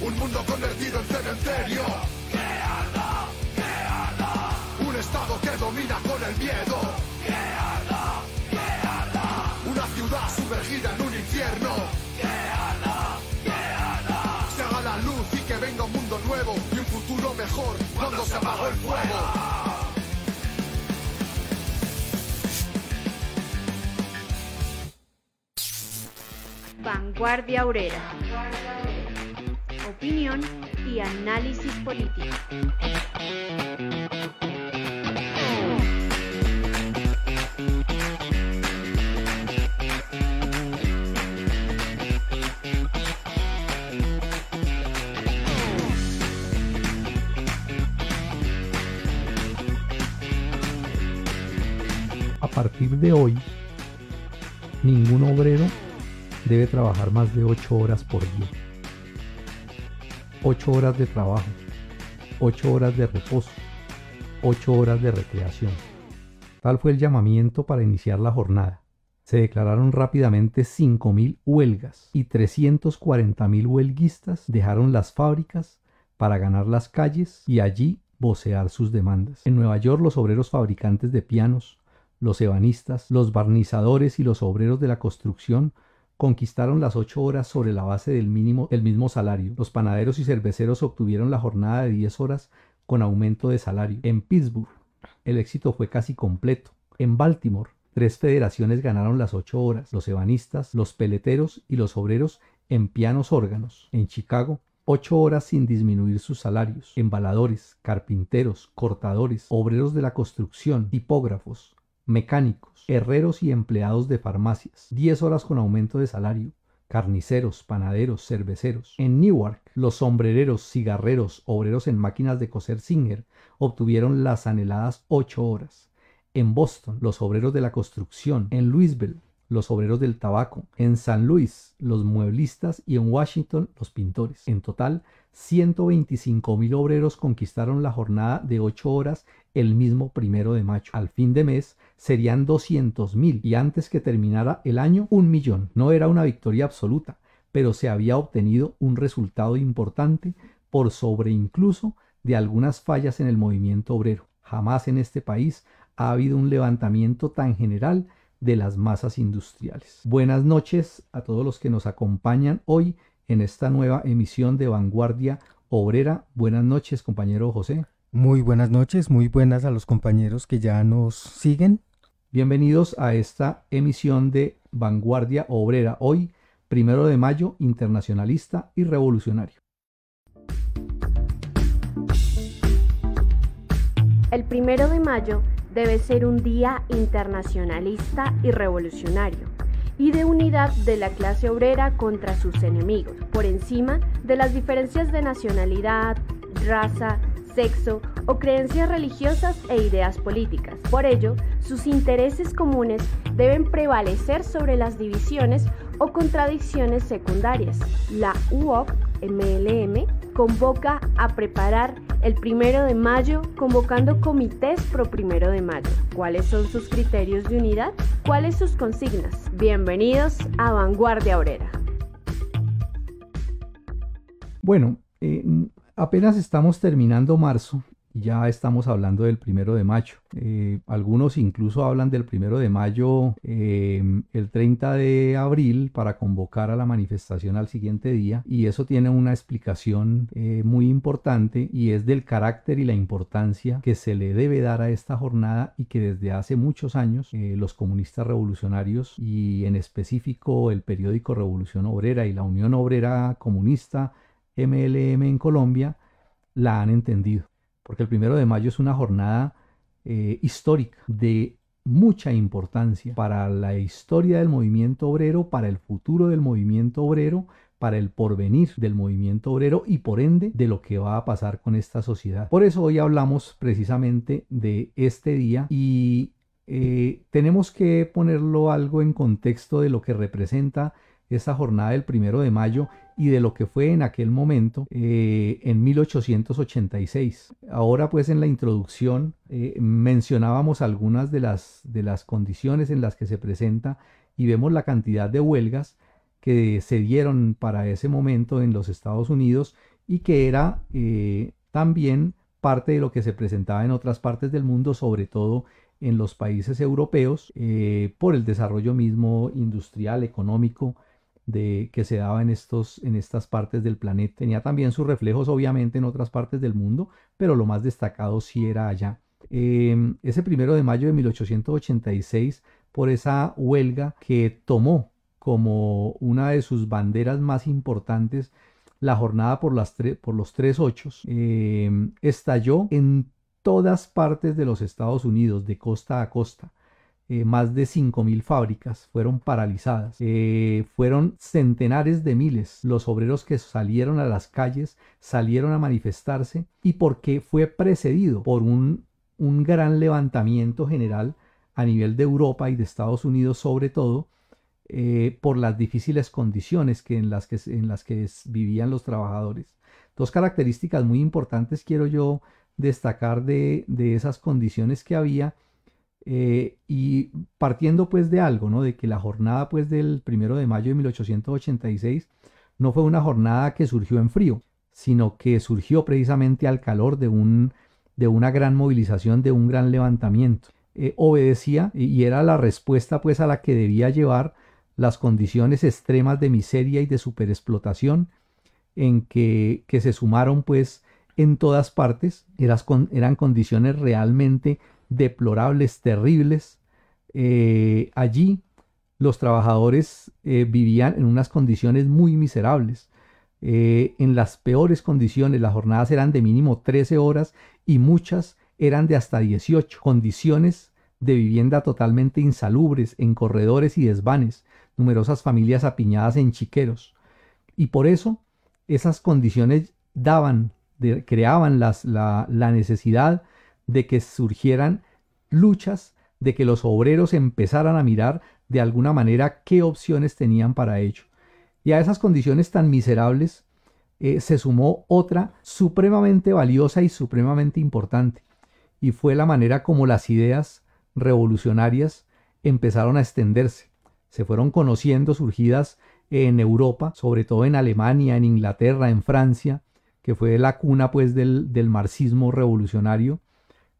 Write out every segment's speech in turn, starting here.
Un mundo convertido en cementerio. Que que. Un estado que domina con el miedo. Que que. Una ciudad sumergida en un infierno. Que que. Se haga la luz y que venga un mundo nuevo y un futuro mejor cuando se apagó el fuego. Vanguardia Obrera. Opinión y análisis político. A partir de hoy, ningún obrero debe trabajar más de 8 horas por día. 8 horas de trabajo, 8 horas de reposo, 8 horas de recreación. Tal fue el llamamiento para iniciar la jornada. Se declararon rápidamente 5.000 huelgas y 340.000 huelguistas dejaron las fábricas para ganar las calles y allí vocear sus demandas. En Nueva York los obreros fabricantes de pianos, los ebanistas, los barnizadores y los obreros de la construcción conquistaron las ocho horas sobre la base del mínimo del mismo salario. Los panaderos y cerveceros obtuvieron la jornada de 10 horas con aumento de salario. En Pittsburgh, el éxito fue casi completo. En Baltimore, tres federaciones ganaron las ocho horas, los ebanistas, los peleteros y los obreros en pianos órganos. En Chicago, ocho horas sin disminuir sus salarios. Embaladores, carpinteros, cortadores, obreros de la construcción, tipógrafos, mecánicos, herreros y empleados de farmacias, 10 horas con aumento de salario, carniceros, panaderos, cerveceros. En Newark, los sombrereros, cigarreros, obreros en máquinas de coser Singer obtuvieron las anheladas 8 horas. En Boston, los obreros de la construcción. En Louisville, los obreros del tabaco. En San Luis, los mueblistas y en Washington, los pintores. En total, 125 mil obreros conquistaron la jornada de 8 horas el mismo primero de mayo. Al fin de mes serían 200 mil y antes que terminara el año un millón. No era una victoria absoluta, pero se había obtenido un resultado importante por sobre incluso de algunas fallas en el movimiento obrero. Jamás en este país ha habido un levantamiento tan general de las masas industriales. Buenas noches a todos los que nos acompañan hoy en esta nueva emisión de Vanguardia Obrera. Buenas noches, compañero José. Muy buenas noches, muy buenas a los compañeros que ya nos siguen. Bienvenidos a esta emisión de Vanguardia Obrera, hoy, primero de mayo, internacionalista y revolucionario. El primero de mayo debe ser un día internacionalista y revolucionario y de unidad de la clase obrera contra sus enemigos, por encima de las diferencias de nacionalidad, raza, sexo o creencias religiosas e ideas políticas. Por ello, sus intereses comunes deben prevalecer sobre las divisiones o contradicciones secundarias. La UOC MLM convoca a preparar el primero de mayo convocando comités pro primero de mayo. ¿Cuáles son sus criterios de unidad? ¿Cuáles sus consignas? Bienvenidos a Vanguardia Obrera. Bueno, eh, apenas estamos terminando marzo ya estamos hablando del primero de mayo. Eh, algunos incluso hablan del primero de mayo eh, el 30 de abril para convocar a la manifestación al siguiente día y eso tiene una explicación eh, muy importante y es del carácter y la importancia que se le debe dar a esta jornada y que desde hace muchos años los comunistas revolucionarios y en específico el periódico Revolución Obrera y la Unión Obrera Comunista MLM en Colombia la han entendido porque el primero de mayo es una jornada eh, histórica de mucha importancia para la historia del movimiento obrero, para el futuro del movimiento obrero, para el porvenir del movimiento obrero y por ende de lo que va a pasar con esta sociedad. Por eso hoy hablamos precisamente de este día y eh, tenemos que ponerlo algo en contexto de lo que representa esta jornada del primero de mayo y de lo que fue en aquel momento eh, en 1886. Ahora pues en la introducción eh, mencionábamos algunas de las, de las condiciones en las que se presenta y vemos la cantidad de huelgas que se dieron para ese momento en los Estados Unidos y que era eh, también parte de lo que se presentaba en otras partes del mundo, sobre todo en los países europeos, por el desarrollo mismo industrial, económico, de, que se daba en, estos, en estas partes del planeta. Tenía también sus reflejos obviamente en otras partes del mundo, pero lo más destacado sí era allá. Em, ese primero de mayo de 1886, por esa huelga que tomó como una de sus banderas más importantes la jornada por, las por los tres ochos, em, estalló en todas partes de los Estados Unidos, de costa a costa. Eh, más de 5.000 fábricas fueron paralizadas. Eh, fueron centenares de miles los obreros que salieron a las calles, salieron a manifestarse y porque fue precedido por un, un gran levantamiento general a nivel de Europa y de Estados Unidos sobre todo, eh, por las difíciles condiciones que en, las que, en las que vivían los trabajadores. Dos características muy importantes quiero yo destacar de, de esas condiciones que había eh, y partiendo pues de algo, ¿no? De que la jornada pues del primero de mayo de 1886 no fue una jornada que surgió en frío, sino que surgió precisamente al calor de, un, de una gran movilización, de un gran levantamiento. Eh, obedecía y era la respuesta pues a la que debía llevar las condiciones extremas de miseria y de superexplotación en que, que se sumaron pues en todas partes, eran condiciones realmente deplorables, terribles. Eh, allí los trabajadores eh, vivían en unas condiciones muy miserables. Eh, en las peores condiciones, las jornadas eran de mínimo 13 horas y muchas eran de hasta 18. Condiciones de vivienda totalmente insalubres, en corredores y desvanes, numerosas familias apiñadas en chiqueros. Y por eso esas condiciones daban, creaban las, la, la necesidad de que surgieran luchas, de que los obreros empezaran a mirar de alguna manera qué opciones tenían para ello. Y a esas condiciones tan miserables eh, se sumó otra supremamente valiosa y supremamente importante, y fue la manera como las ideas revolucionarias empezaron a extenderse. Se fueron conociendo surgidas en Europa, sobre todo en Alemania, en Inglaterra, en Francia, que fue la cuna pues del, del marxismo revolucionario,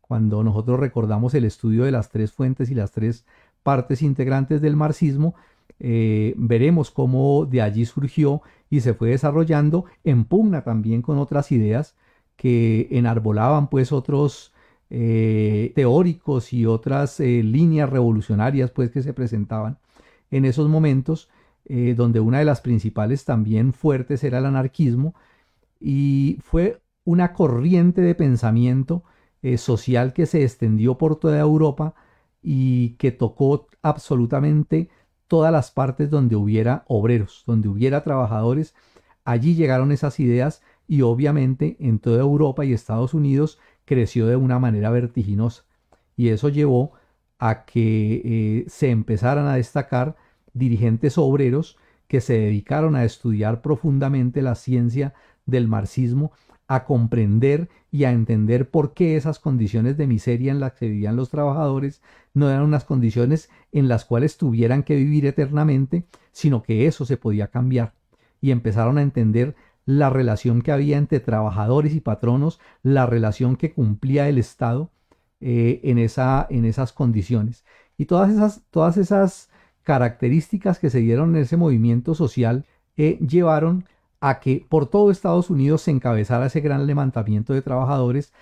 cuando nosotros recordamos el estudio de las tres fuentes y las tres partes integrantes del marxismo, eh, veremos cómo de allí surgió y se fue desarrollando en pugna también con otras ideas que enarbolaban pues otros eh, teóricos y otras eh, líneas revolucionarias pues que se presentaban en esos momentos donde una de las principales también fuertes era el anarquismo. Y fue una corriente de pensamiento eh, social que se extendió por toda Europa y que tocó absolutamente todas las partes donde hubiera obreros, donde hubiera trabajadores. Allí llegaron esas ideas y obviamente en toda Europa y Estados Unidos creció de una manera vertiginosa. Y eso llevó a que eh, se empezaran a destacar dirigentes obreros que se dedicaron a estudiar profundamente la ciencia del marxismo a comprender y a entender por qué esas condiciones de miseria en las que vivían los trabajadores no eran unas condiciones en las cuales tuvieran que vivir eternamente, sino que eso se podía cambiar. Y empezaron a entender la relación que había entre trabajadores y patronos, la relación que cumplía el Estado eh, en, esa, en esas condiciones. Y todas esas, todas esas características que se dieron en ese movimiento social eh, llevaron a que por todo Estados Unidos se encabezara ese gran levantamiento de trabajadores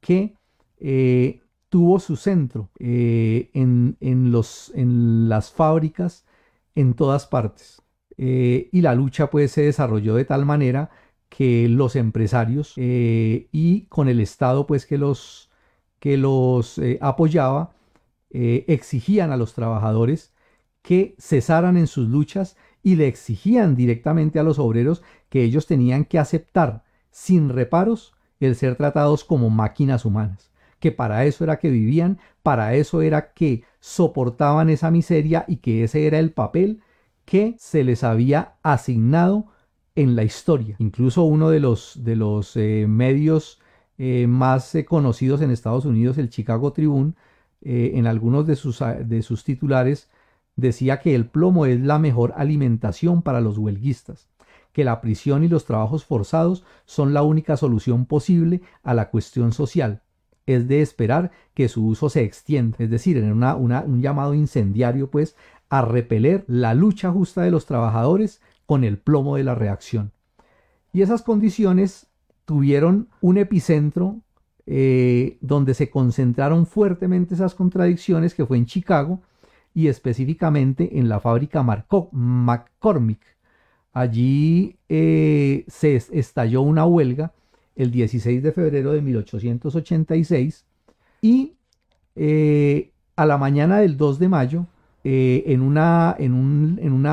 que eh, tuvo su centro eh, en, los, en, las fábricas en todas partes. Eh, y la lucha pues se desarrolló de tal manera que los empresarios y con el Estado pues que los, que los apoyaba exigían a los trabajadores que cesaran en sus luchas y le exigían directamente a los obreros que ellos tenían que aceptar sin reparos el ser tratados como máquinas humanas, que para eso era que vivían, para eso era que soportaban esa miseria y que ese era el papel que se les había asignado en la historia. Incluso uno de los, de los eh, medios eh, más eh, conocidos en Estados Unidos, el Chicago Tribune, en algunos de sus, de sus titulares decía que el plomo es la mejor alimentación para los huelguistas, que la prisión y los trabajos forzados son la única solución posible a la cuestión social. Es de esperar que su uso se extienda, es decir, en un llamado incendiario, pues, a repeler la lucha justa de los trabajadores con el plomo de la reacción. Y esas condiciones tuvieron un epicentro eh, donde se concentraron fuertemente esas contradicciones, que fue en Chicago y específicamente en la fábrica McCormick. Allí eh, se estalló una huelga el 16 de febrero de 1886 y eh, a la mañana del 2 de mayo, en, una, en, un, en,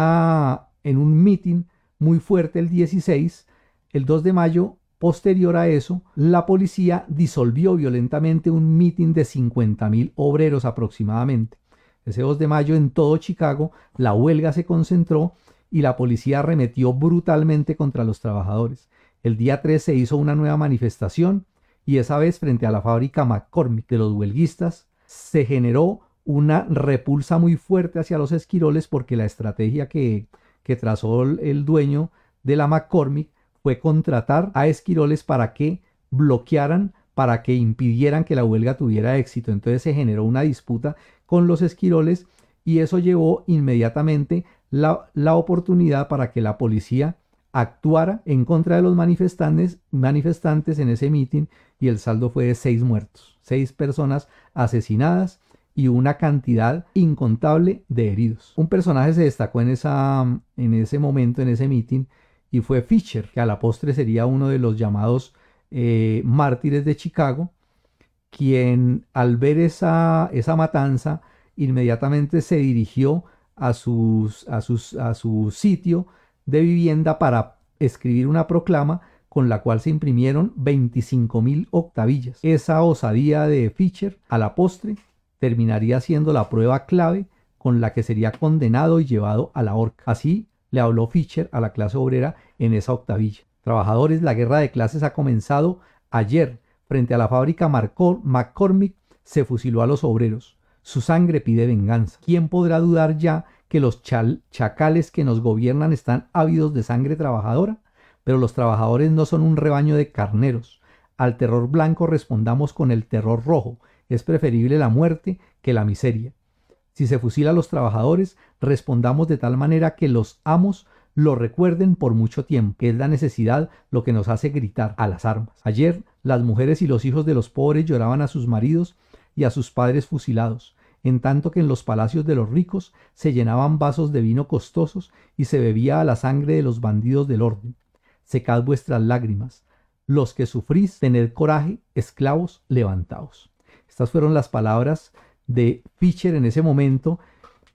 en un meeting muy fuerte el 16, el 2 de mayo Posterior a eso, la policía disolvió violentamente un mitin de 50.000 obreros aproximadamente. Ese 2 de mayo en todo Chicago la huelga se concentró y la policía arremetió brutalmente contra los trabajadores. El día 3 se hizo una nueva manifestación y esa vez frente a la fábrica McCormick de los huelguistas se generó una repulsa muy fuerte hacia los esquiroles porque la estrategia que, que trazó el dueño de la McCormick fue contratar a esquiroles para que bloquearan, para que impidieran que la huelga tuviera éxito. Entonces se generó una disputa con los esquiroles y eso llevó inmediatamente la, la oportunidad para que la policía actuara en contra de los manifestantes, manifestantes en ese mitin y el saldo fue de seis muertos, seis personas asesinadas y una cantidad incontable de heridos. Un personaje se destacó en, esa, en ese momento, en ese mitin, y fue Fisher, que a la postre sería uno de los llamados eh, mártires de Chicago, quien al ver esa, esa matanza inmediatamente se dirigió a, sus, a, sus, a su sitio de vivienda para escribir una proclama con la cual se imprimieron 25 mil octavillas. Esa osadía de Fischer a la postre terminaría siendo la prueba clave con la que sería condenado y llevado a la horca. Así le habló Fischer a la clase obrera en esa octavilla. Trabajadores, la guerra de clases ha comenzado ayer. Frente a la fábrica McCormick se fusiló a los obreros. Su sangre pide venganza. ¿Quién podrá dudar ya que los chacales que nos gobiernan están ávidos de sangre trabajadora? Pero los trabajadores no son un rebaño de carneros. Al terror blanco respondamos con el terror rojo. Es preferible la muerte que la miseria. Si se fusila a los trabajadores, respondamos de tal manera que los amos lo recuerden por mucho tiempo, que es la necesidad lo que nos hace gritar a las armas. Ayer las mujeres y los hijos de los pobres lloraban a sus maridos y a sus padres fusilados, en tanto que en los palacios de los ricos se llenaban vasos de vino costosos y se bebía a la sangre de los bandidos del orden. Secad vuestras lágrimas. Los que sufrís, tened coraje, esclavos, levantaos. Estas fueron las palabras de Fischer en ese momento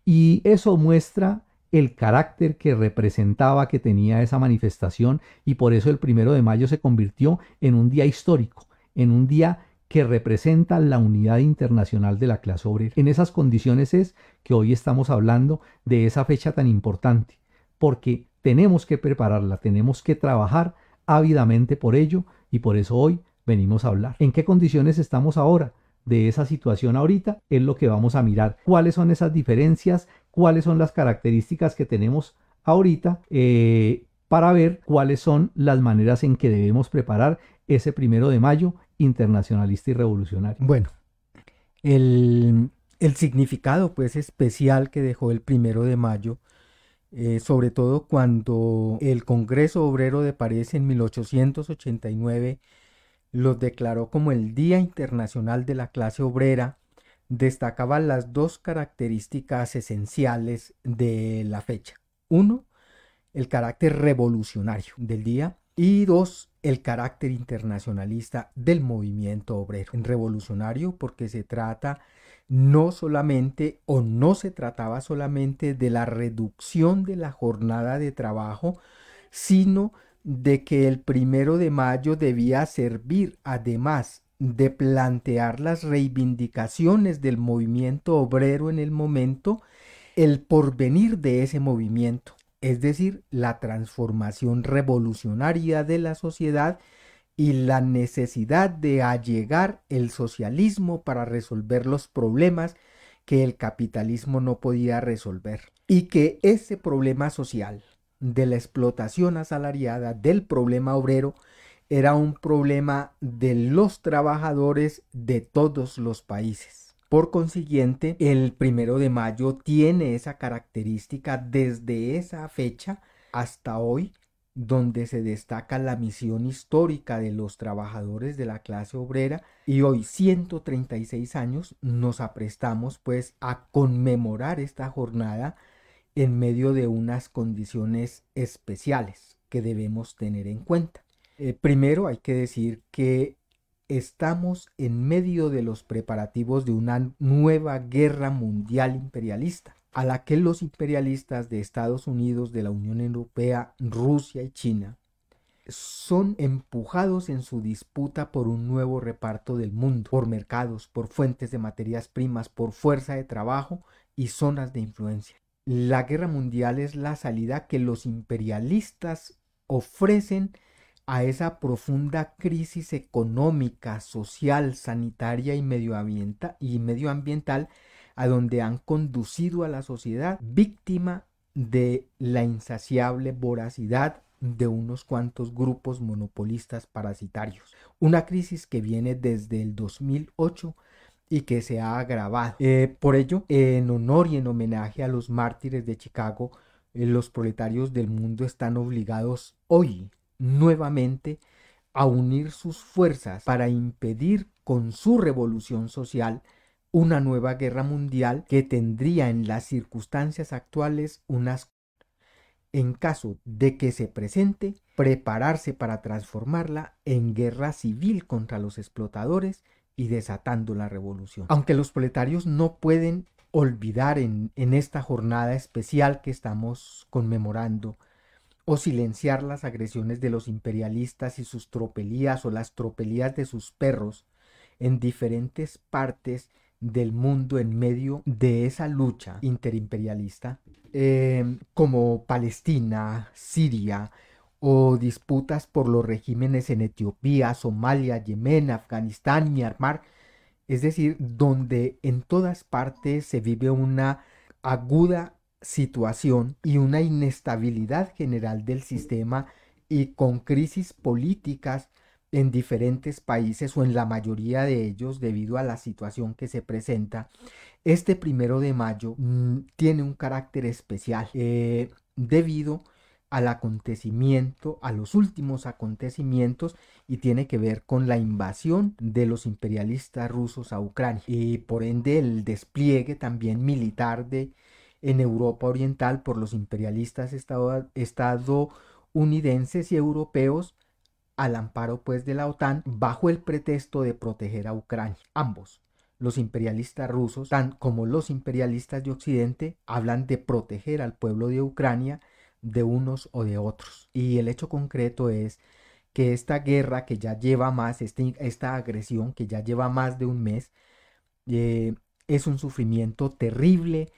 y eso muestra el carácter que representaba que tenía esa manifestación y por eso el primero de mayo se convirtió en un día histórico, en un día que representa la unidad internacional de la clase obrera. En esas condiciones es que hoy estamos hablando de esa fecha tan importante, porque tenemos que prepararla, tenemos que trabajar ávidamente por ello y por eso hoy venimos a hablar. ¿En qué condiciones estamos ahora? de esa situación ahorita es lo que vamos a mirar. ¿Cuáles son esas diferencias? ¿Cuáles son las características que tenemos ahorita? Eh, para ver cuáles son las maneras en que debemos preparar ese primero de mayo internacionalista y revolucionario. Bueno, el, significado pues especial que dejó el primero de mayo, eh, sobre todo cuando el Congreso Obrero de París en 1889 los declaró como el Día Internacional de la Clase Obrera, destacaba las dos características esenciales de la fecha. Uno, el carácter revolucionario del día y dos, el carácter internacionalista del movimiento obrero. Revolucionario porque se trata no solamente o no se trataba solamente de la reducción de la jornada de trabajo, sino de que el primero de mayo debía servir, además de plantear las reivindicaciones del movimiento obrero en el momento, el porvenir de ese movimiento, es decir, la transformación revolucionaria de la sociedad y la necesidad de allegar el socialismo para resolver los problemas que el capitalismo no podía resolver. Y que ese problema social de la explotación asalariada, del problema obrero, era un problema de los trabajadores de todos los países. Por consiguiente, el primero de mayo tiene esa característica desde esa fecha hasta hoy, donde se destaca la misión histórica de los trabajadores de la clase obrera y hoy 136 años nos aprestamos pues a conmemorar esta jornada en medio de unas condiciones especiales que debemos tener en cuenta. Eh, primero hay que decir que estamos en medio de los preparativos de una nueva guerra mundial imperialista, a la que los imperialistas de Estados Unidos, de la Unión Europea, Rusia y China son empujados en su disputa por un nuevo reparto del mundo, por mercados, por fuentes de materias primas, por fuerza de trabajo y zonas de influencia. La guerra mundial es la salida que los imperialistas ofrecen a esa profunda crisis económica, social, sanitaria y medioambiental, a donde han conducido a la sociedad víctima de la insaciable voracidad de unos cuantos grupos monopolistas parasitarios. Una crisis que viene desde el 2008 y que se ha agravado. Eh, por ello, en honor y en homenaje a los mártires de Chicago, eh, los proletarios del mundo están obligados hoy nuevamente a unir sus fuerzas para impedir con su revolución social una nueva guerra mundial que tendría en las circunstancias actuales unas en caso de que se presente, prepararse para transformarla en guerra civil contra los explotadores y desatando la revolución. Aunque los proletarios no pueden olvidar en, en esta jornada especial que estamos conmemorando o silenciar las agresiones de los imperialistas y sus tropelías o las tropelías de sus perros en diferentes partes del mundo en medio de esa lucha interimperialista, em, como Palestina, Siria o disputas por los regímenes en Etiopía, Somalia, Yemen, Afganistán, Myanmar, es decir, donde en todas partes se vive una aguda situación y una inestabilidad general del sistema y con crisis políticas en diferentes países o en la mayoría de ellos debido a la situación que se presenta, este primero de mayo mm, tiene un carácter especial eh, debido al acontecimiento, a los últimos acontecimientos y tiene que ver con la invasión de los imperialistas rusos a Ucrania. Y por ende el despliegue también militar de en Europa Oriental por los imperialistas estadounidenses y europeos al amparo pues de la OTAN bajo el pretexto de proteger a Ucrania. Ambos, los imperialistas rusos tan como los imperialistas de Occidente, hablan de proteger al pueblo de Ucrania de unos o de otros. Y el hecho concreto es que esta guerra que ya lleva más, este, esta agresión que ya lleva más de un mes, eh, es un sufrimiento terrible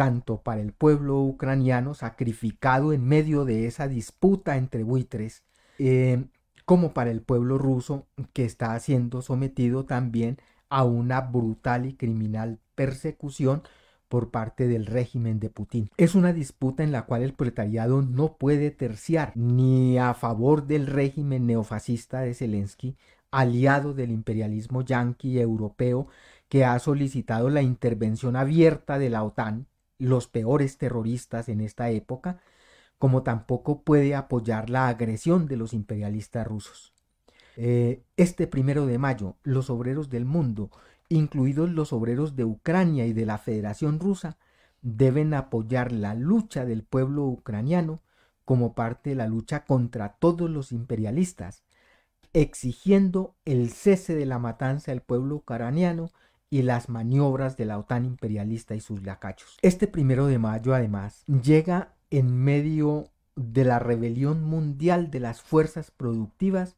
tanto para el pueblo ucraniano sacrificado en medio de esa disputa entre buitres, eh, como para el pueblo ruso que está siendo sometido también a una brutal y criminal persecución por parte del régimen de Putin. Es una disputa en la cual el proletariado no puede terciar ni a favor del régimen neofascista de Zelensky, aliado del imperialismo yanqui europeo que ha solicitado la intervención abierta de la OTAN los peores terroristas en esta época, como tampoco puede apoyar la agresión de los imperialistas rusos. Eh, este primero de mayo, los obreros del mundo, incluidos los obreros de Ucrania y de la Federación Rusa, deben apoyar la lucha del pueblo ucraniano como parte de la lucha contra todos los imperialistas, exigiendo el cese de la matanza del pueblo ucraniano y las maniobras de la OTAN imperialista y sus lacachos. Este primero de mayo, además, llega en medio de la rebelión mundial de las fuerzas productivas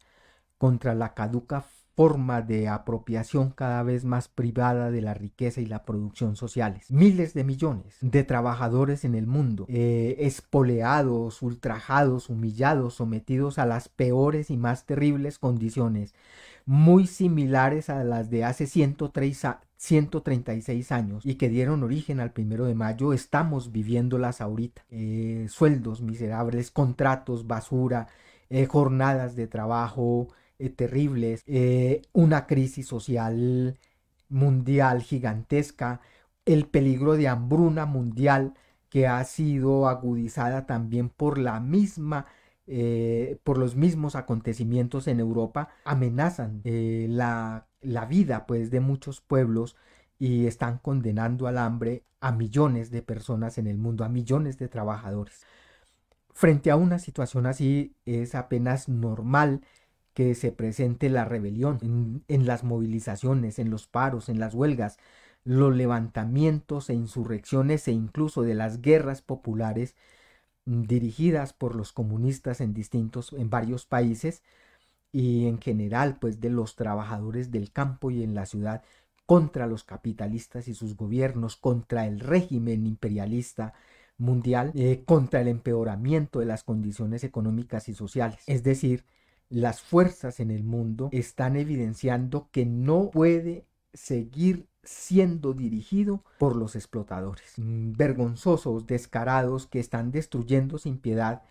contra la caduca forma de apropiación cada vez más privada de la riqueza y la producción sociales. Miles de millones de trabajadores en el mundo, eh, espoleados, ultrajados, humillados, sometidos a las peores y más terribles condiciones, muy similares a las de hace 103, 136 años y que dieron origen al primero de mayo, estamos viviéndolas ahorita. Eh, sueldos miserables, contratos, basura, eh, jornadas de trabajo eh, terribles, una crisis social mundial gigantesca, el peligro de hambruna mundial que ha sido agudizada también por la misma por los mismos acontecimientos en Europa amenazan la la vida pues de muchos pueblos y están condenando al hambre a millones de personas en el mundo, a millones de trabajadores. Frente a una situación así es apenas normal que se presente la rebelión en, las movilizaciones, en los paros, en las huelgas, los levantamientos e insurrecciones e incluso de las guerras populares dirigidas por los comunistas en distintos en varios países y en general pues de los trabajadores del campo y en la ciudad contra los capitalistas y sus gobiernos, contra el régimen imperialista mundial, eh, contra el empeoramiento de las condiciones económicas y sociales. Es decir, las fuerzas en el mundo están evidenciando que no puede seguir siendo dirigido por los explotadores, mm, vergonzosos, descarados, que están destruyendo sin piedad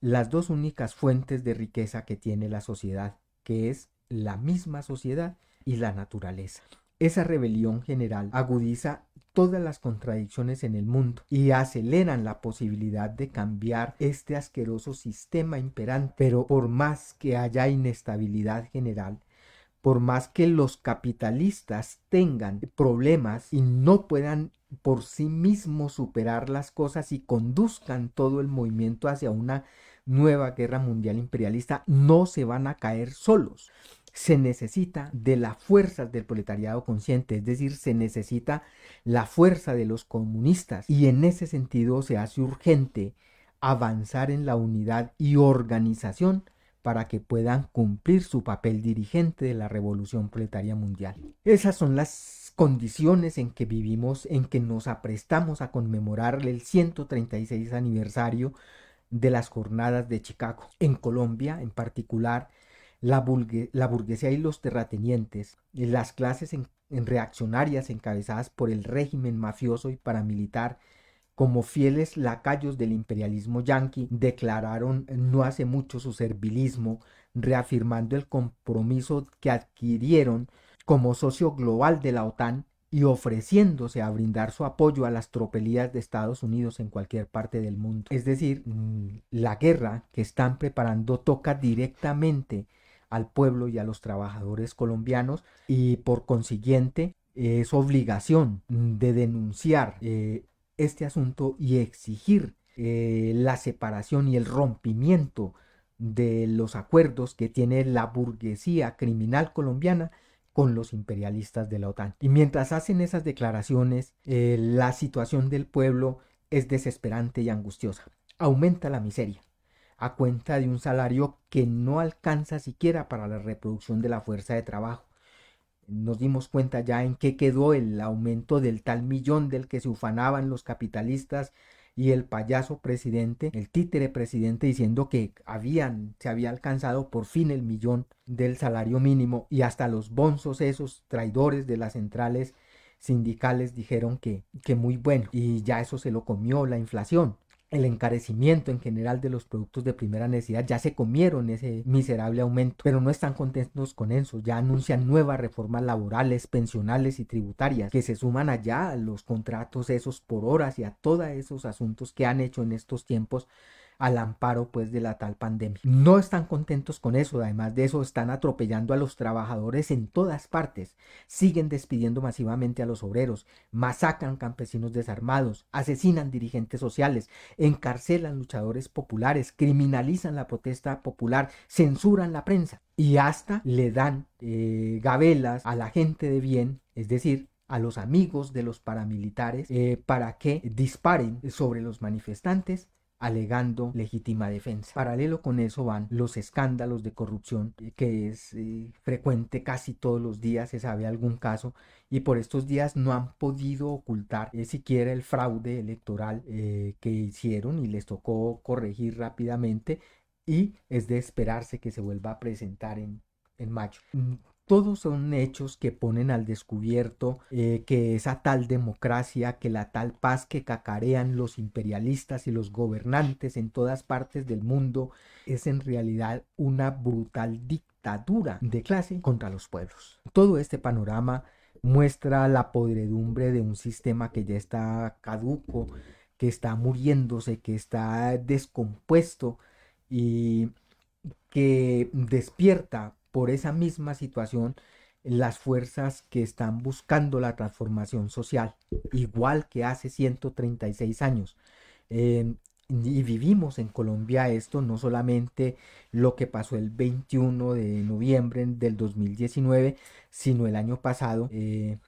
las dos únicas fuentes de riqueza que tiene la sociedad, que es la misma sociedad y la naturaleza. Esa rebelión general agudiza todas las contradicciones en el mundo y aceleran la posibilidad de cambiar este asqueroso sistema imperante. Pero por más que haya inestabilidad general, por más que los capitalistas tengan problemas y no puedan por sí mismos superar las cosas y conduzcan todo el movimiento hacia una nueva guerra mundial imperialista no se van a caer solos. Se necesita de la fuerza del proletariado consciente, es decir, se necesita la fuerza de los comunistas y en ese sentido se hace urgente avanzar en la unidad y organización para que puedan cumplir su papel dirigente de la revolución proletaria mundial. Esas son las condiciones en que vivimos, en que nos aprestamos a conmemorar el 136 aniversario de las jornadas de Chicago. En Colombia, en particular, la, burguesía y los terratenientes, las clases reaccionarias encabezadas por el régimen mafioso y paramilitar, como fieles lacayos del imperialismo yanqui, declararon no hace mucho su servilismo, reafirmando el compromiso que adquirieron como socio global de la OTAN y ofreciéndose a brindar su apoyo a las tropelías de Estados Unidos en cualquier parte del mundo. Es decir, mm, la guerra que están preparando toca directamente al pueblo y a los trabajadores colombianos y por consiguiente es obligación de denunciar eh, este asunto y exigir eh, la separación y el rompimiento de los acuerdos que tiene la burguesía criminal colombiana con los imperialistas de la OTAN. Y mientras hacen esas declaraciones, eh, la situación del pueblo es desesperante y angustiosa. Aumenta la miseria a cuenta de un salario que no alcanza siquiera para la reproducción de la fuerza de trabajo. Nos dimos cuenta ya en qué quedó el aumento del tal millón del que se ufanaban los capitalistas y el payaso presidente, el títere presidente diciendo que habían, se había alcanzado por fin el millón del salario mínimo y hasta los bonzos esos traidores de las centrales sindicales dijeron que, que muy bueno. Y ya eso se lo comió la inflación el encarecimiento en general de los productos de primera necesidad ya se comieron ese miserable aumento, pero no están contentos con eso, ya anuncian nuevas reformas laborales, pensionales y tributarias que se suman allá a los contratos esos por horas y a todos esos asuntos que han hecho en estos tiempos al amparo pues de la tal pandemia. No están contentos con eso, además de eso están atropellando a los trabajadores en todas partes, siguen despidiendo masivamente a los obreros, masacran campesinos desarmados, asesinan dirigentes sociales, encarcelan luchadores populares, criminalizan la protesta popular, censuran la prensa y hasta le dan eh, gabelas a la gente de bien, es decir, a los amigos de los paramilitares eh, para que disparen sobre los manifestantes alegando legítima defensa. Paralelo con eso van los escándalos de corrupción, eh, que es eh, frecuente casi todos los días, se sabe algún caso, y por estos días no han podido ocultar eh, siquiera el fraude electoral que hicieron y les tocó corregir rápidamente y es de esperarse que se vuelva a presentar en, en mayo. Todos son hechos que ponen al descubierto eh, que esa tal democracia, que la tal paz que cacarean los imperialistas y los gobernantes en todas partes del mundo es en realidad una brutal dictadura de clase contra los pueblos. Todo este panorama muestra la podredumbre de un sistema que ya está caduco, que está muriéndose, que está descompuesto y que despierta por esa misma situación las fuerzas que están buscando la transformación social, igual que hace 136 años. Em, y vivimos en Colombia esto, no solamente lo que pasó el 21 de noviembre del 2019, sino el año pasado. Eh,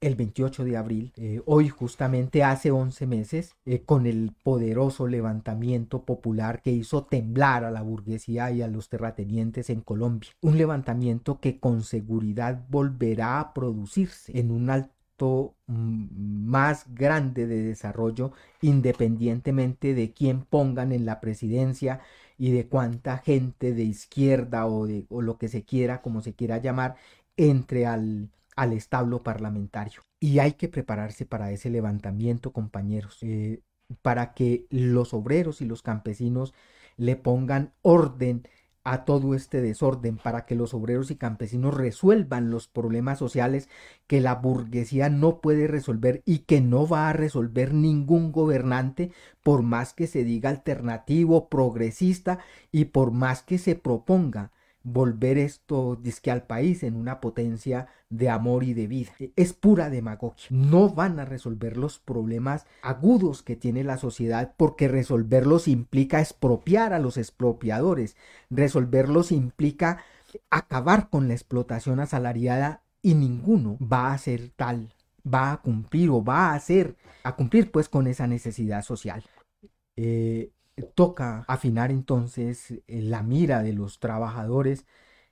el 28 de abril, eh, hoy justamente hace 11 meses, eh, con el poderoso levantamiento popular que hizo temblar a la burguesía y a los terratenientes en Colombia. Un levantamiento que con seguridad volverá a producirse en un alto mm, más grande de desarrollo independientemente de quién pongan en la presidencia y de cuánta gente de izquierda o de o lo que se quiera como se quiera llamar entre al al establo parlamentario. Y hay que prepararse para ese levantamiento, compañeros, eh, para que los obreros y los campesinos le pongan orden a todo este desorden, para que los obreros y campesinos resuelvan los problemas sociales que la burguesía no puede resolver y que no va a resolver ningún gobernante, por más que se diga alternativo, progresista y por más que se proponga volver esto disque al país en una potencia de amor y de vida. E, es pura demagogia. No van a resolver los problemas agudos que tiene la sociedad porque resolverlos implica expropiar a los expropiadores. Resolverlos implica acabar con la explotación asalariada y ninguno va a ser tal, va a cumplir o va a hacer, a cumplir pues con esa necesidad social. Eh, Toca afinar entonces eh, la mira de los trabajadores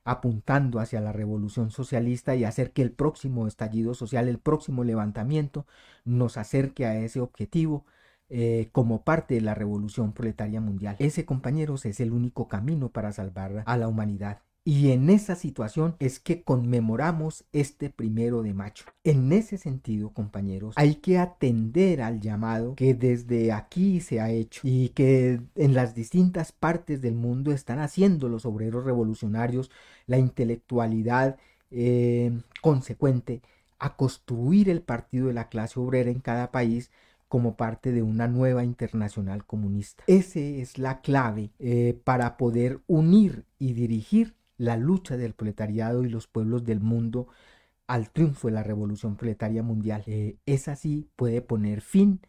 apuntando hacia la revolución socialista y hacer que el próximo estallido social, el próximo levantamiento, nos acerque a ese objetivo eh, como parte de la revolución proletaria mundial. Ese, compañeros, es el único camino para salvar a la humanidad. Y en esa situación es que conmemoramos este primero de mayo. En ese sentido, compañeros, hay que atender al llamado que desde aquí se ha hecho y que en las distintas partes del mundo están haciendo los obreros revolucionarios, la intelectualidad eh, consecuente a construir el partido de la clase obrera en cada país como parte de una nueva internacional comunista. Esa es la clave eh, para poder unir y dirigir la lucha del proletariado y los pueblos del mundo al triunfo de la revolución proletaria mundial. Eh, es así puede poner fin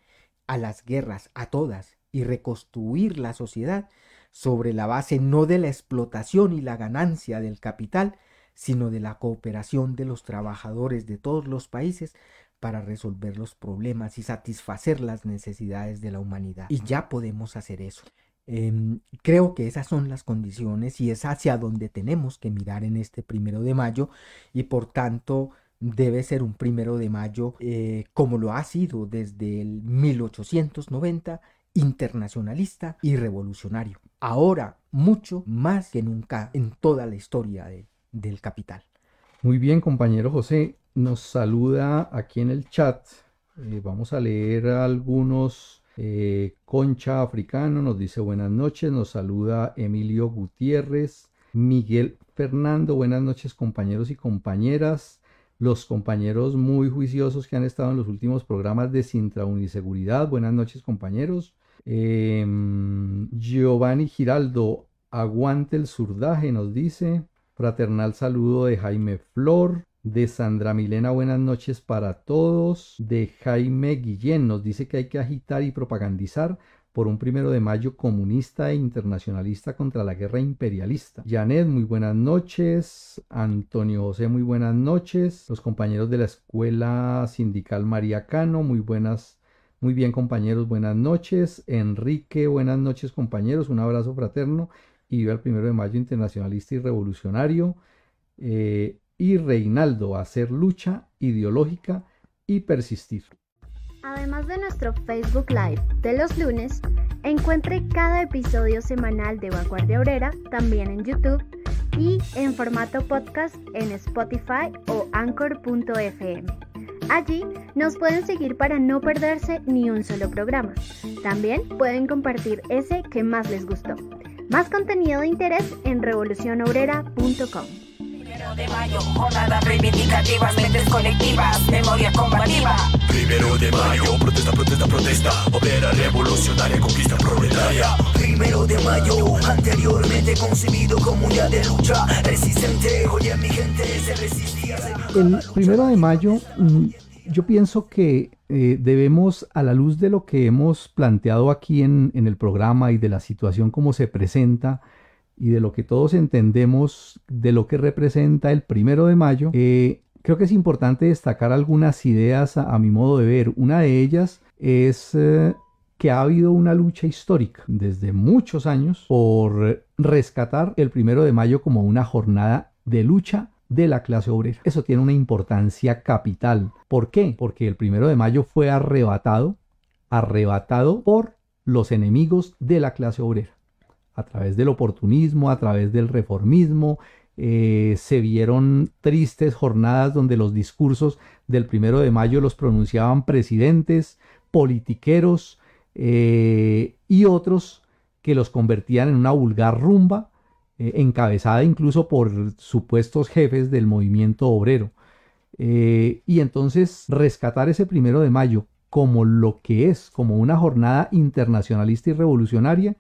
a las guerras, a todas, y reconstruir la sociedad sobre la base no de la explotación y la ganancia del capital, sino de la cooperación de los trabajadores de todos los países para resolver los problemas y satisfacer las necesidades de la humanidad. Y ya podemos hacer eso. Em, creo que esas son las condiciones y es hacia donde tenemos que mirar en este primero de mayo y por tanto debe ser un primero de mayo eh, como lo ha sido desde el 1890 internacionalista y revolucionario. Ahora mucho más que nunca en toda la historia del capital. Muy bien, compañero José, nos saluda aquí en el chat. Eh, vamos a leer algunos eh, Concha Africano nos dice buenas noches, nos saluda Emilio Gutiérrez, Miguel Fernando, buenas noches compañeros y compañeras, los compañeros muy juiciosos que han estado en los últimos programas de Sintra Uniseguridad, buenas noches compañeros. Em, Giovanni Giraldo, aguante el surdaje, nos dice. Fraternal saludo de Jaime Flor de Sandra Milena, buenas noches para todos. De Jaime Guillén nos dice que hay que agitar y propagandizar por un primero de mayo comunista e internacionalista contra la guerra imperialista. Janet, muy buenas noches. Antonio José, muy buenas noches. Los compañeros de la Escuela Sindical María Cano, muy buenas, muy bien compañeros, buenas noches. Enrique, buenas noches compañeros, un abrazo fraterno y viva el primero de mayo internacionalista y revolucionario. Eh, y Reinaldo hacer lucha ideológica y persistir. Además de nuestro Facebook Live de los lunes, encuentre cada episodio semanal de Vanguardia Obrera también en YouTube y en formato podcast en Spotify o anchor.fm. Allí nos pueden seguir para no perderse ni un solo programa. También pueden compartir ese que más les gustó. Más contenido de interés en revolucionobrera.com. Primero de mayo, jornadas reivindicativas, mentes colectivas, memoria combativa. Primero de mayo, protesta, protesta, protesta, obrera revolucionaria, conquista proletaria. Primero de mayo, anteriormente concebido como un día de lucha resistente. Oye, mi gente se resistía. se- El primero de mayo, mm, yo pienso que eh, debemos, a la luz de lo que hemos planteado aquí en, en el programa y de la situación como se presenta y de lo que todos entendemos de lo que representa el primero de mayo, eh, creo que es importante destacar algunas ideas a, mi modo de ver. Una de ellas es eh, que ha habido una lucha histórica desde muchos años por rescatar el primero de mayo como una jornada de lucha de la clase obrera. Eso tiene una importancia capital. ¿Por qué? Porque el primero de mayo fue arrebatado, arrebatado por los enemigos de la clase obrera. A través del oportunismo, a través del reformismo, eh, se vieron tristes jornadas donde los discursos del primero de mayo los pronunciaban presidentes, politiqueros eh, y otros que los convertían en una vulgar rumba eh, encabezada incluso por supuestos jefes del movimiento obrero. Y entonces rescatar ese primero de mayo como lo que es, como una jornada internacionalista y revolucionaria,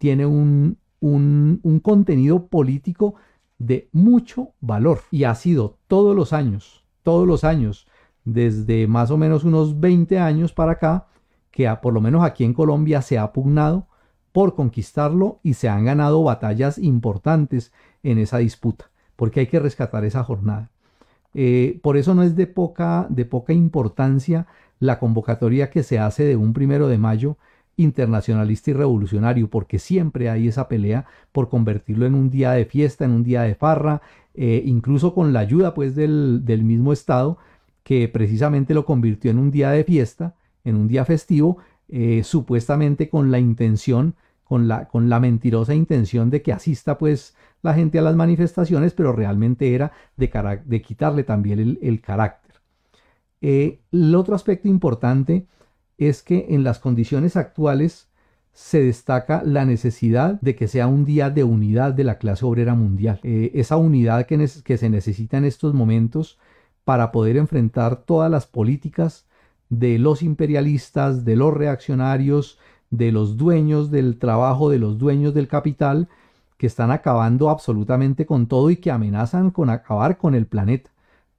tiene un, un, contenido político de mucho valor y ha sido todos los años, todos los años, desde más o menos unos 20 años para acá, que por lo menos aquí en Colombia se ha pugnado por conquistarlo y se han ganado batallas importantes en esa disputa, porque hay que rescatar esa jornada. Eh, por eso no es de poca, de poca importancia la convocatoria que se hace de un primero de mayo internacionalista y revolucionario, porque siempre hay esa pelea por convertirlo en un día de fiesta, en un día de farra, eh, incluso con la ayuda pues del, del mismo Estado que precisamente lo convirtió en un día de fiesta, en un día festivo, eh, supuestamente con la intención, con la, con la mentirosa intención de que asista pues la gente a las manifestaciones, pero realmente era de, de quitarle también el, el carácter. Eh, el otro aspecto importante es que en las condiciones actuales se destaca la necesidad de que sea un día de unidad de la clase obrera mundial. Eh, esa unidad que, que se necesita en estos momentos para poder enfrentar todas las políticas de los imperialistas, de los reaccionarios, de los dueños del trabajo, de los dueños del capital, que están acabando absolutamente con todo y que amenazan con acabar con el planeta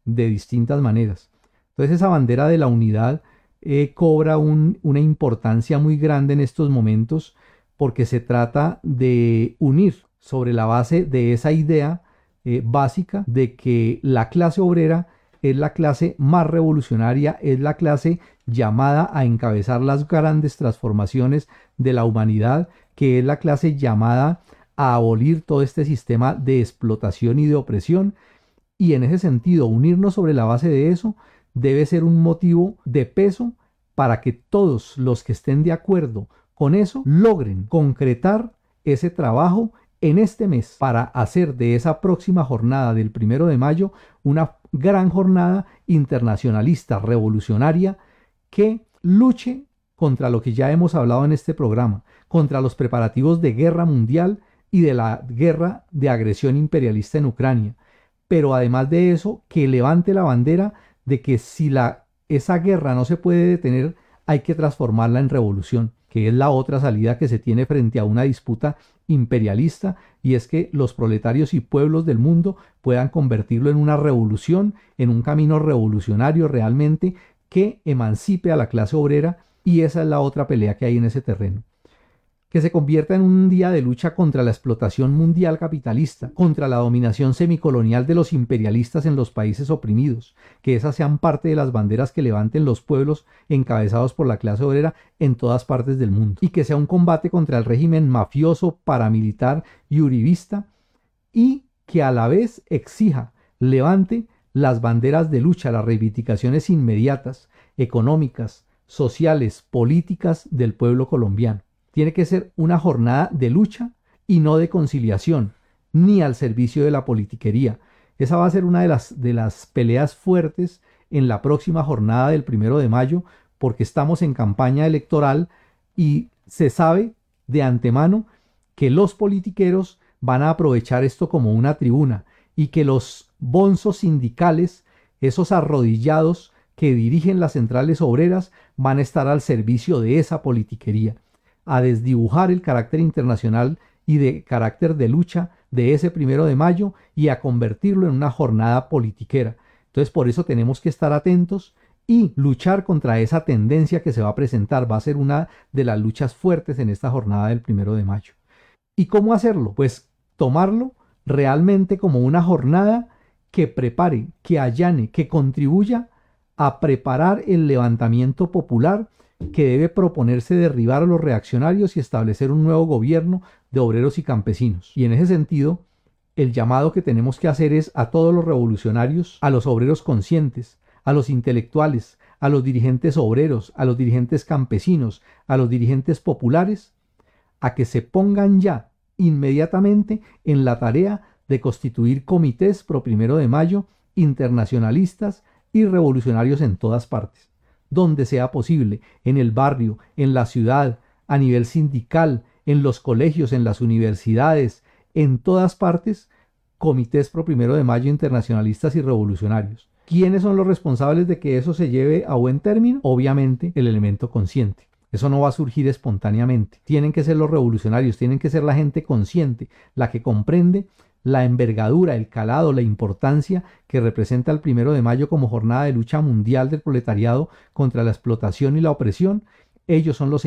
de distintas maneras. Entonces esa bandera de la unidad eh, cobra un- una importancia muy grande en estos momentos porque se trata de unir sobre la base de esa idea eh, básica de que la clase obrera es la clase más revolucionaria, es la clase llamada a encabezar las grandes transformaciones de la humanidad, que es la clase llamada a abolir todo este sistema de explotación y de opresión. Y en ese sentido, unirnos sobre la base de eso debe ser un motivo de peso para que todos los que estén de acuerdo con eso logren concretar ese trabajo en este mes para hacer de esa próxima jornada del primero de mayo una gran jornada internacionalista revolucionaria que luche contra lo que ya hemos hablado en este programa, contra los preparativos de guerra mundial y de la guerra de agresión imperialista en Ucrania. Pero además de eso, que levante la bandera de que si la, esa guerra no se puede detener, hay que transformarla en revolución, que es la otra salida que se tiene frente a una disputa imperialista, y es que los proletarios y pueblos del mundo puedan convertirlo en una revolución, en un camino revolucionario realmente que emancipe a la clase obrera, y esa es la otra pelea que hay en ese terreno que se convierta en un día de lucha contra la explotación mundial capitalista, contra la dominación semicolonial de los imperialistas en los países oprimidos, que esas sean parte de las banderas que levanten los pueblos encabezados por la clase obrera en todas partes del mundo, y que sea un combate contra el régimen mafioso, paramilitar y uribista, y que a la vez exija, levante las banderas de lucha, las reivindicaciones inmediatas, económicas, sociales, políticas del pueblo colombiano tiene que ser una jornada de lucha y no de conciliación. ni al servicio de la politiquería. Esa va a ser una de las, de las peleas fuertes en la próxima jornada del primero de mayo, porque estamos en campaña electoral y se sabe de antemano que los politiqueros van a aprovechar esto como una tribuna y que los bonzos sindicales, esos arrodillados que dirigen las centrales obreras, van a estar al servicio de esa politiquería, a desdibujar el carácter internacional y de carácter de lucha de ese primero de mayo y a convertirlo en una jornada politiquera. Entonces por eso tenemos que estar atentos y luchar contra esa tendencia que se va a presentar. Va a ser una de las luchas fuertes en esta jornada del primero de mayo. ¿Y cómo hacerlo? Pues tomarlo realmente como una jornada que prepare, que allane, que contribuya a preparar el levantamiento popular que debe proponerse derribar a los reaccionarios y establecer un nuevo gobierno de obreros y campesinos. Y en ese sentido, el llamado que tenemos que hacer es a todos los revolucionarios, a los obreros conscientes, a los intelectuales, a los dirigentes obreros, a los dirigentes campesinos, a los dirigentes populares, a que se pongan ya inmediatamente en la tarea de constituir comités pro primero de mayo internacionalistas y revolucionarios en todas partes, donde sea posible, en el barrio, en la ciudad, a nivel sindical, en los colegios, en las universidades, en todas partes, comités pro primero de mayo internacionalistas y revolucionarios. ¿Quiénes son los responsables de que eso se lleve a buen término? Obviamente el elemento consciente. Eso no va a surgir espontáneamente. Tienen que ser los revolucionarios, tienen que ser la gente consciente, la que comprende la envergadura, el calado, la importancia que representa el primero de mayo como jornada de lucha mundial del proletariado contra la explotación y la opresión. Ellos son los,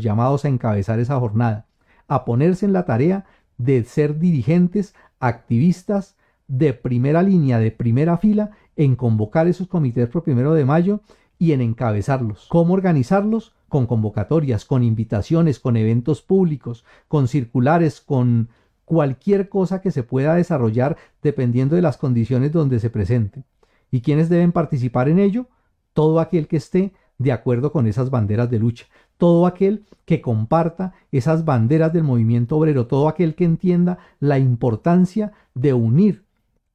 llamados a encabezar esa jornada, a ponerse en la tarea de ser dirigentes, activistas de primera línea, de primera fila, en convocar esos comités por primero de mayo y en encabezarlos. ¿Cómo organizarlos? Con convocatorias, con invitaciones, con eventos públicos, con circulares, con cualquier cosa que se pueda desarrollar dependiendo de las condiciones donde se presente. ¿Y quiénes deben participar en ello? Todo aquel que esté de acuerdo con esas banderas de lucha, todo aquel que comparta esas banderas del movimiento obrero, todo aquel que entienda la importancia de unir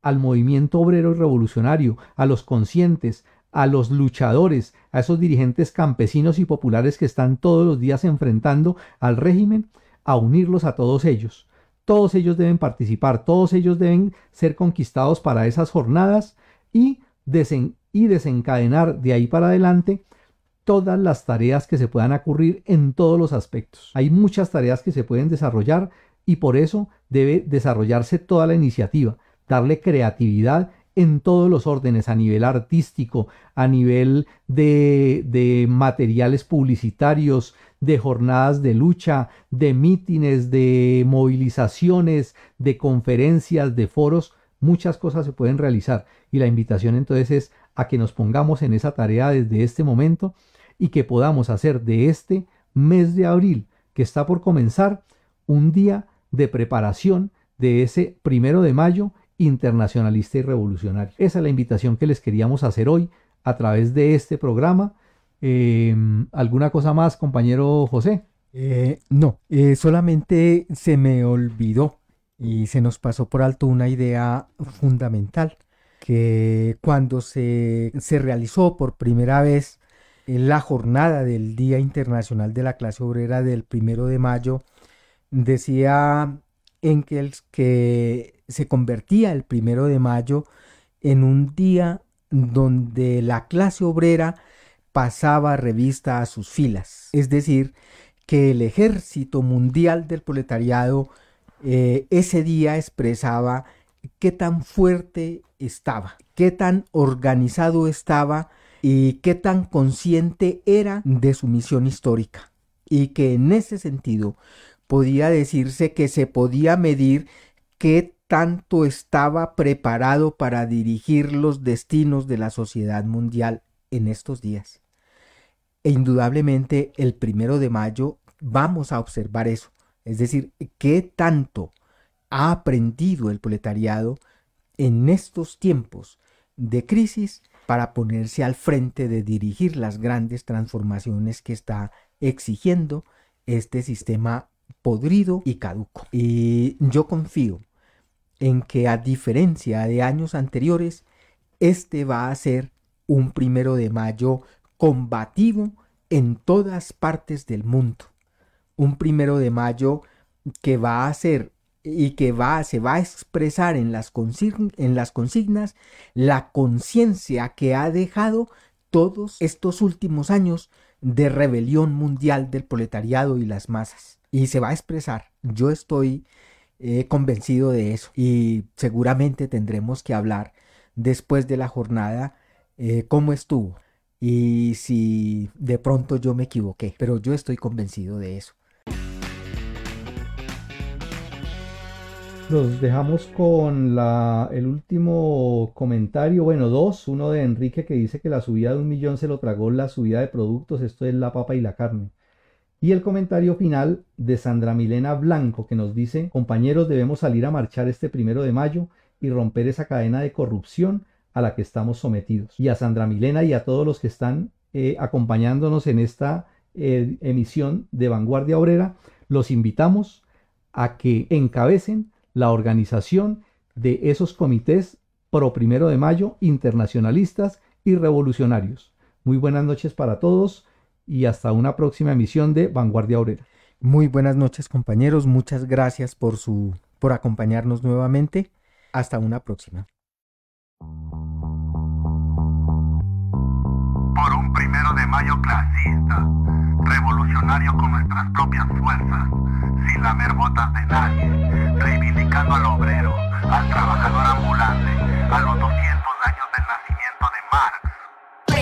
al movimiento obrero y revolucionario, a los conscientes, a los luchadores, a esos dirigentes campesinos y populares que están todos los días enfrentando al régimen, a unirlos a todos ellos. Todos ellos deben participar, todos ellos deben ser conquistados para esas jornadas y, desencadenar de ahí para adelante todas las tareas que se puedan ocurrir en todos los aspectos. Hay muchas tareas que se pueden desarrollar y por eso debe desarrollarse toda la iniciativa, darle creatividad en todos los órdenes, a nivel artístico, a nivel de, de materiales publicitarios, de jornadas de lucha, de mítines, de movilizaciones, de conferencias, de foros, muchas cosas se pueden realizar. Y la invitación entonces es a que nos pongamos en esa tarea desde este momento y que podamos hacer de este mes de abril que está por comenzar un día de preparación de ese primero de mayo internacionalista y revolucionario. Esa es la invitación que les queríamos hacer hoy a través de este programa. Em, ¿Alguna cosa más, compañero José? Eh, no, eh, solamente se me olvidó y se nos pasó por alto una idea fundamental, que cuando se, se realizó por primera vez la jornada del Día Internacional de la Clase Obrera del primero de mayo, decía Engels que se convertía el primero de mayo en un día donde la clase obrera pasaba revista a sus filas, es decir, que el ejército mundial del proletariado eh, ese día expresaba qué tan fuerte estaba, qué tan organizado estaba y qué tan consciente era de su misión histórica. Y que en ese sentido podía decirse que se podía medir qué tanto estaba preparado para dirigir los destinos de la sociedad mundial en estos días. E indudablemente el primero de mayo vamos a observar eso, es decir, qué tanto ha aprendido el proletariado en estos tiempos de crisis para ponerse al frente de dirigir las grandes transformaciones que está exigiendo este sistema podrido y caduco. Y yo confío en que a diferencia de años anteriores, este va a ser un primero de mayo combativo en todas partes del mundo. Un primero de mayo que va a ser y que va, se va a expresar en las, en las consignas la conciencia que ha dejado todos estos últimos años de rebelión mundial del proletariado y las masas. Y se va a expresar. Yo estoy eh, convencido de eso. Y seguramente tendremos que hablar después de la jornada eh, cómo estuvo. Y si de pronto yo me equivoqué. Pero yo estoy convencido de eso. Los dejamos con la, el último comentario, bueno, dos, uno de Enrique que dice que la subida de un millón se lo tragó la subida de productos, esto es la papa y la carne. Y el comentario final de Sandra Milena Blanco que nos dice, compañeros, debemos salir a marchar este primero de mayo y romper esa cadena de corrupción a la que estamos sometidos. Y a Sandra Milena y a todos los que están eh, acompañándonos en esta eh, emisión de Vanguardia Obrera, los invitamos a que encabecen la organización de esos comités pro primero de mayo internacionalistas y revolucionarios. Muy buenas noches para todos y hasta una próxima emisión de Vanguardia Obrera. Muy buenas noches compañeros, muchas gracias por su por acompañarnos nuevamente. Hasta una próxima. Por un primero de mayo clasista, revolucionario con nuestras propias fuerzas sin lamer botas de nadie, reivindicando al obrero, al trabajador ambulante, a los 200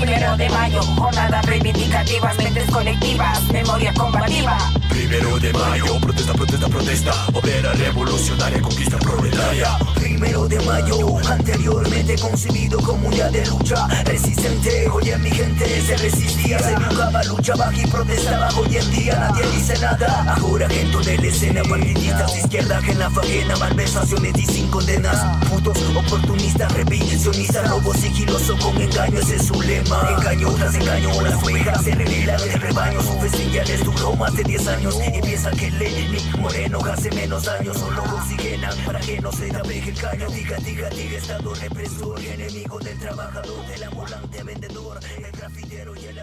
Primero de mayo, jornadas reivindicativas, mentes colectivas, memoria combativa. Primero de mayo, protesta, protesta, protesta, obrera revolucionaria, conquista proletaria. Primero de mayo, anteriormente concebido como un día de lucha resistente. Hoy en mi gente se resistía, se buscaba, luchaba y protestaba. Hoy en día nadie dice nada. Ahora gente de la escena, partidistas de izquierda que en la faena, malversaciones y sin condenas. Putos oportunistas, revisionistas, robo sigiloso con engaño, ese es su lema. Engaño tras engaño, las ovejas se revelan del rebaño. Su ya les duró más de 10 años. Y piensa que Lenin Moreno hace menos daño, solo oxigenan para que no se tape el caño. Diga, diga, diga, Estado represor, enemigo del trabajador, del ambulante vendedor, el grafitero y el